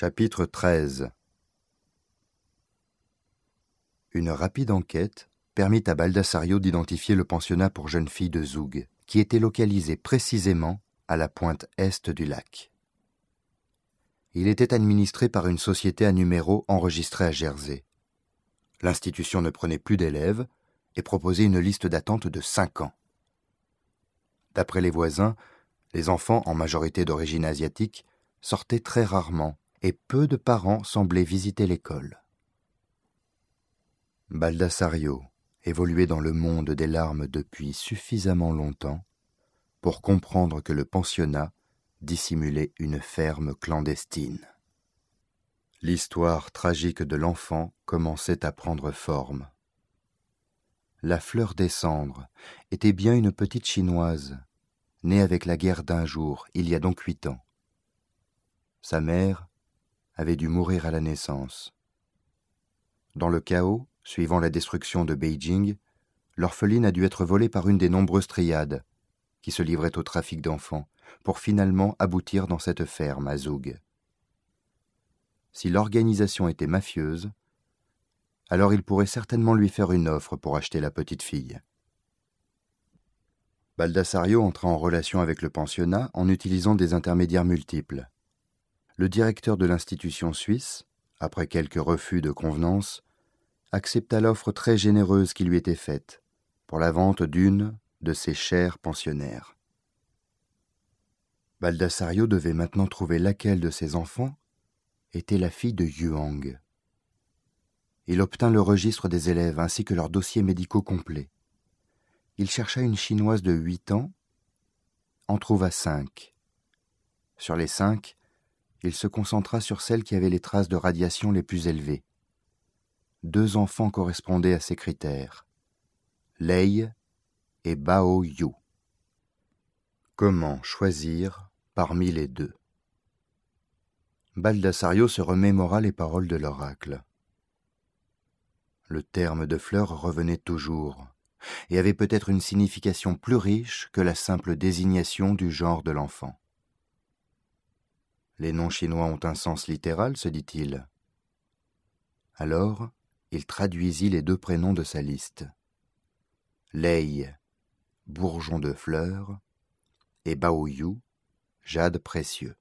Chapitre 13 Une rapide enquête permit à Baldassario d'identifier le pensionnat pour jeunes filles de Zoug, qui était localisé précisément à la pointe est du lac. Il était administré par une société à numéro enregistrée à Jersey. L'institution ne prenait plus d'élèves et proposait une liste d'attente de cinq ans. D'après les voisins, les enfants, en majorité d'origine asiatique, sortaient très rarement et peu de parents semblaient visiter l'école. Baldassario évoluait dans le monde des larmes depuis suffisamment longtemps pour comprendre que le pensionnat dissimulait une ferme clandestine. L'histoire tragique de l'enfant commençait à prendre forme. La fleur des cendres était bien une petite chinoise, née avec la guerre d'un jour, il y a donc huit ans. Sa mère avait dû mourir à la naissance. Dans le chaos, suivant la destruction de Beijing, l'orpheline a dû être volée par une des nombreuses triades qui se livraient au trafic d'enfants, pour finalement aboutir dans cette ferme à Zoug. Si l'organisation était mafieuse, alors il pourrait certainement lui faire une offre pour acheter la petite fille. Baldassario entra en relation avec le pensionnat en utilisant des intermédiaires multiples le directeur de l'institution suisse, après quelques refus de convenance, accepta l'offre très généreuse qui lui était faite pour la vente d'une de ses chers pensionnaires. Baldassario devait maintenant trouver laquelle de ses enfants était la fille de Yuang. Il obtint le registre des élèves ainsi que leurs dossiers médicaux complets. Il chercha une chinoise de huit ans, en trouva cinq. Sur les cinq, il se concentra sur celle qui avait les traces de radiation les plus élevées. Deux enfants correspondaient à ces critères, Lei et Bao Yu. Comment choisir parmi les deux? Baldassario se remémora les paroles de l'oracle. Le terme de fleur revenait toujours, et avait peut-être une signification plus riche que la simple désignation du genre de l'enfant. Les noms chinois ont un sens littéral, se dit-il. Alors, il traduisit les deux prénoms de sa liste. Lei, bourgeon de fleurs, et Baoyu, jade précieux.